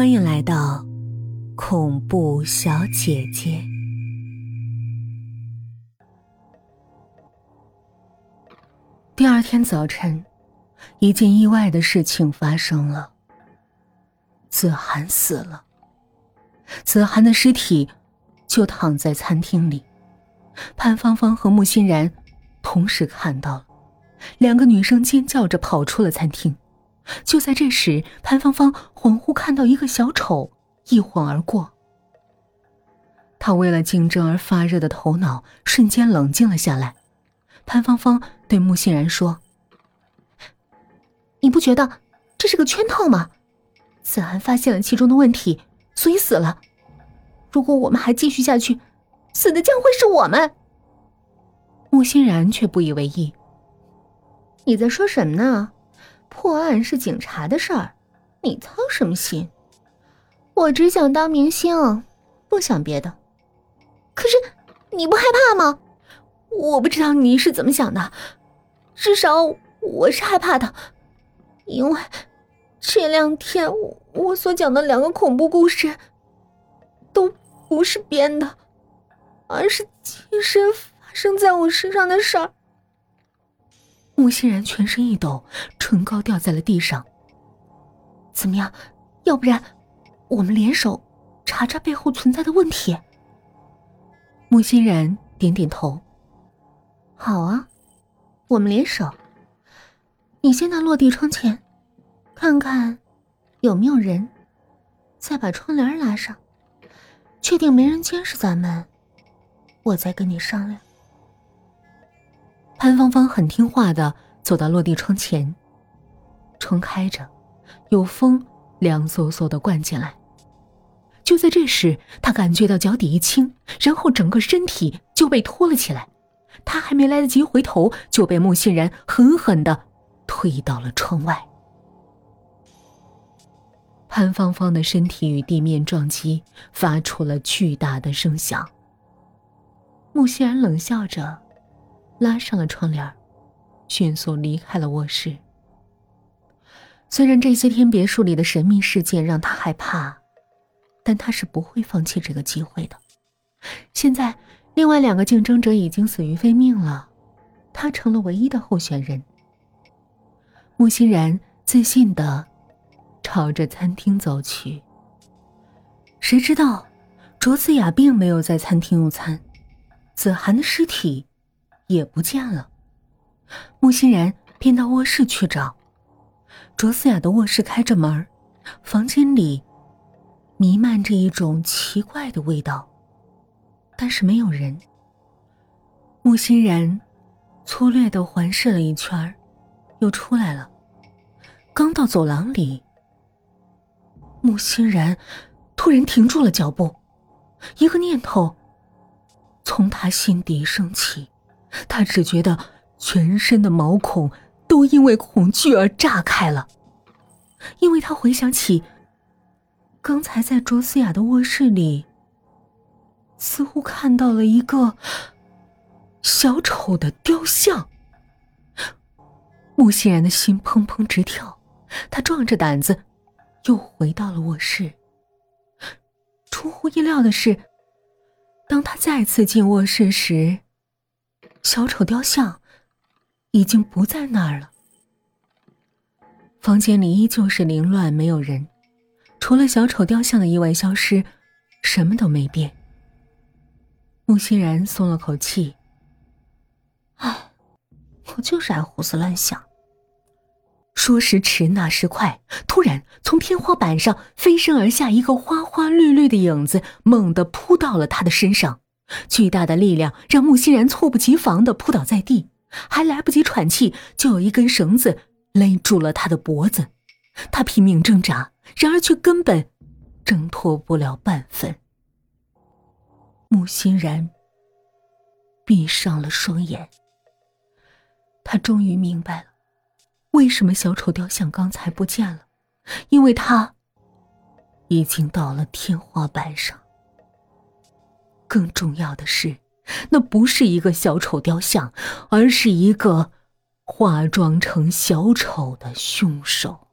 欢迎来到恐怖小姐姐。第二天早晨，一件意外的事情发生了。子涵死了，子涵的尸体就躺在餐厅里。潘芳芳和穆欣然同时看到了，两个女生尖叫着跑出了餐厅。就在这时，潘芳芳恍惚看到一个小丑一晃而过。他为了竞争而发热的头脑瞬间冷静了下来。潘芳芳对穆欣然说：“你不觉得这是个圈套吗？子涵发现了其中的问题，所以死了。如果我们还继续下去，死的将会是我们。”穆欣然却不以为意：“你在说什么呢？”破案是警察的事儿，你操什么心？我只想当明星，不想别的。可是你不害怕吗？我不知道你是怎么想的，至少我是害怕的，因为这两天我所讲的两个恐怖故事，都不是编的，而是亲身发生在我身上的事儿。穆欣然全身一抖，唇膏掉在了地上。怎么样？要不然，我们联手查查背后存在的问题。穆欣然点点头。好啊，我们联手。你先到落地窗前，看看有没有人，再把窗帘拉上，确定没人监视咱们，我再跟你商量。潘芳芳很听话的走到落地窗前，窗开着，有风凉飕飕的灌进来。就在这时，她感觉到脚底一轻，然后整个身体就被拖了起来。她还没来得及回头，就被穆欣然狠狠的推到了窗外。潘芳芳的身体与地面撞击，发出了巨大的声响。穆欣然冷笑着。拉上了窗帘，迅速离开了卧室。虽然这些天别墅里的神秘事件让他害怕，但他是不会放弃这个机会的。现在，另外两个竞争者已经死于非命了，他成了唯一的候选人。穆欣然自信的朝着餐厅走去。谁知道，卓思雅并没有在餐厅用餐，子涵的尸体。也不见了，穆欣然便到卧室去找。卓思雅的卧室开着门，房间里弥漫着一种奇怪的味道，但是没有人。穆欣然粗略的环视了一圈，又出来了。刚到走廊里，穆欣然突然停住了脚步，一个念头从他心底升起。他只觉得全身的毛孔都因为恐惧而炸开了，因为他回想起刚才在卓思雅的卧室里，似乎看到了一个小丑的雕像。穆欣然的心砰砰直跳，他壮着胆子又回到了卧室。出乎意料的是，当他再次进卧室时，小丑雕像已经不在那儿了。房间里依旧是凌乱，没有人，除了小丑雕像的意外消失，什么都没变。穆欣然松了口气。唉，我就是爱胡思乱想。说时迟，那时快，突然从天花板上飞身而下一个花花绿绿的影子，猛地扑到了他的身上。巨大的力量让穆欣然猝不及防的扑倒在地，还来不及喘气，就有一根绳子勒住了他的脖子。他拼命挣扎，然而却根本挣脱不了半分。穆欣然闭上了双眼。他终于明白了，为什么小丑雕像刚才不见了，因为他已经到了天花板上。更重要的是，那不是一个小丑雕像，而是一个化妆成小丑的凶手。